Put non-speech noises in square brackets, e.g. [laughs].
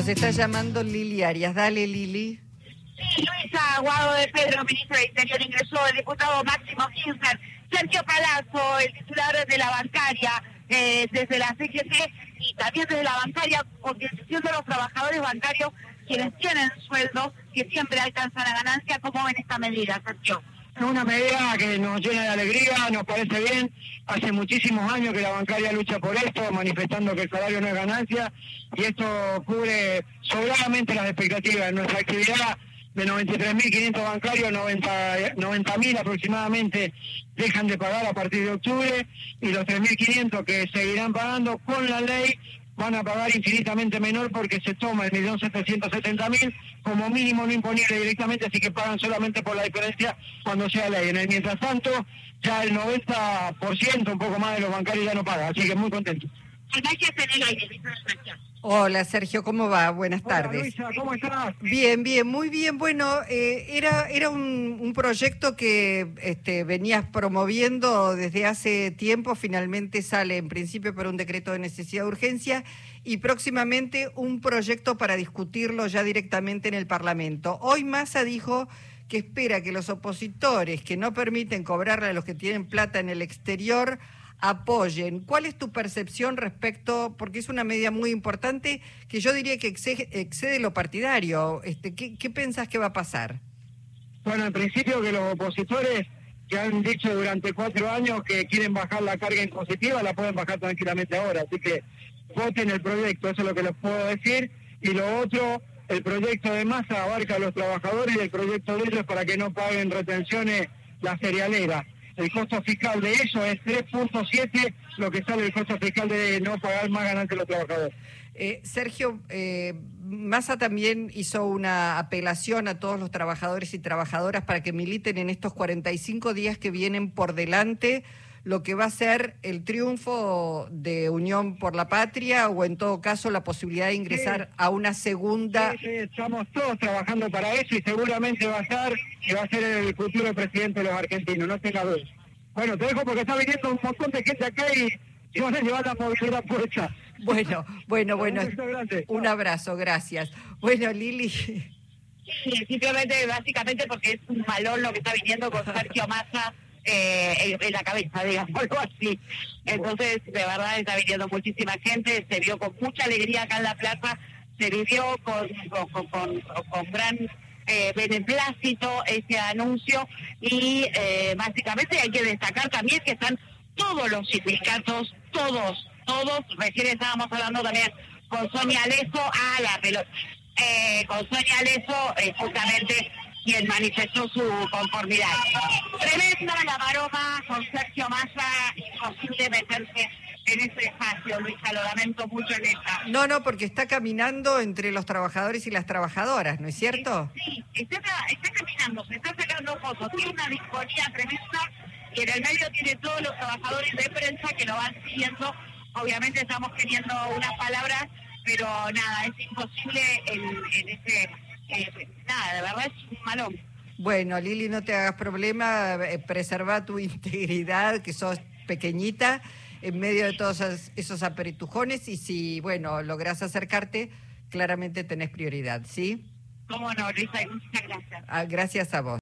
Nos está llamando Lili Arias. Dale, Lili. Sí, Luisa Aguado de Pedro, ministro de Interior, ingresó el diputado Máximo Kirchner, Sergio Palazzo, el titular de la bancaria, eh, desde la CGT y también desde la bancaria, concientización de los trabajadores bancarios quienes tienen sueldos que siempre alcanzan la ganancia. ¿Cómo ven esta medida, Sergio? Una medida que nos llena de alegría, nos parece bien. Hace muchísimos años que la bancaria lucha por esto, manifestando que el salario no es ganancia, y esto cubre sobradamente las expectativas. Nuestra actividad de 93.500 bancarios, 90.000 90 aproximadamente dejan de pagar a partir de octubre, y los 3.500 que seguirán pagando con la ley van a pagar infinitamente menor porque se toma el millón setecientos mil como mínimo no imponible directamente, así que pagan solamente por la diferencia cuando sea ley. En el mientras tanto, ya el 90%, un poco más de los bancarios ya no pagan, así que muy contento. Hola Sergio, ¿cómo va? Buenas tardes. Luisa, ¿cómo estás? Bien, bien, muy bien. Bueno, eh, era, era un, proyecto que este, venías promoviendo desde hace tiempo, finalmente sale en principio por un decreto de necesidad de urgencia y próximamente un proyecto para discutirlo ya directamente en el Parlamento. Hoy Massa dijo que espera que los opositores que no permiten cobrarle a los que tienen plata en el exterior apoyen. ¿Cuál es tu percepción respecto, porque es una medida muy importante que yo diría que excede, lo partidario? Este, ¿qué, ¿Qué pensás que va a pasar? Bueno, en principio que los opositores que han dicho durante cuatro años que quieren bajar la carga impositiva, la pueden bajar tranquilamente ahora. Así que voten el proyecto, eso es lo que les puedo decir. Y lo otro, el proyecto de masa abarca a los trabajadores y el proyecto de ellos para que no paguen retenciones la cerealera el costo fiscal de eso es 3.7 lo que sale el costo fiscal de no pagar más ganancias a los trabajadores. Eh, Sergio, eh, Massa también hizo una apelación a todos los trabajadores y trabajadoras para que militen en estos 45 días que vienen por delante lo que va a ser el triunfo de Unión por la Patria o en todo caso la posibilidad de ingresar a una segunda. Sí, estamos todos trabajando para eso y seguramente va a estar y va a ser el futuro presidente de los argentinos, no tenga duda. Bueno, te dejo porque está viniendo un montón de gente acá y, van a llevar la movilidad puesta. Bueno, bueno, bueno. Un abrazo, gracias. Bueno, Lili. Sí, simplemente, básicamente porque es un malón lo que está viniendo con Sergio Massa eh, en la cabeza, [laughs] digamos, algo así. Entonces, de verdad, está viniendo muchísima gente, se vio con mucha alegría acá en la plaza, se vivió con, con, con, gran eh, beneplácito ese anuncio y eh, básicamente hay que destacar también que están todos los sindicatos, todos, todos, recién estábamos hablando también con Sonia Leso, a la pelota, eh, con Sonia Leso, justamente quien manifestó su conformidad. Tremenda la maroma con Sergio Massa, imposible meterse en ese espacio, Luisa, lo lamento mucho en esta. No, no, porque está caminando entre los trabajadores y las trabajadoras, ¿no es cierto? Sí, está, caminando, se está sacando fotos, tiene una disponía tremenda y en el medio tiene todos los trabajadores de prensa que lo van siguiendo. Obviamente estamos teniendo unas palabras, pero nada, es imposible en, en ese eh, nada, de verdad es un malón. Bueno, Lili, no te hagas problema, eh, preserva tu [laughs] integridad, que sos pequeñita, en medio de todos esos aperitujones, y si, bueno, lográs acercarte, claramente tenés prioridad, ¿sí? Cómo no, Luisa, muchas gracias. Ah, gracias a vos.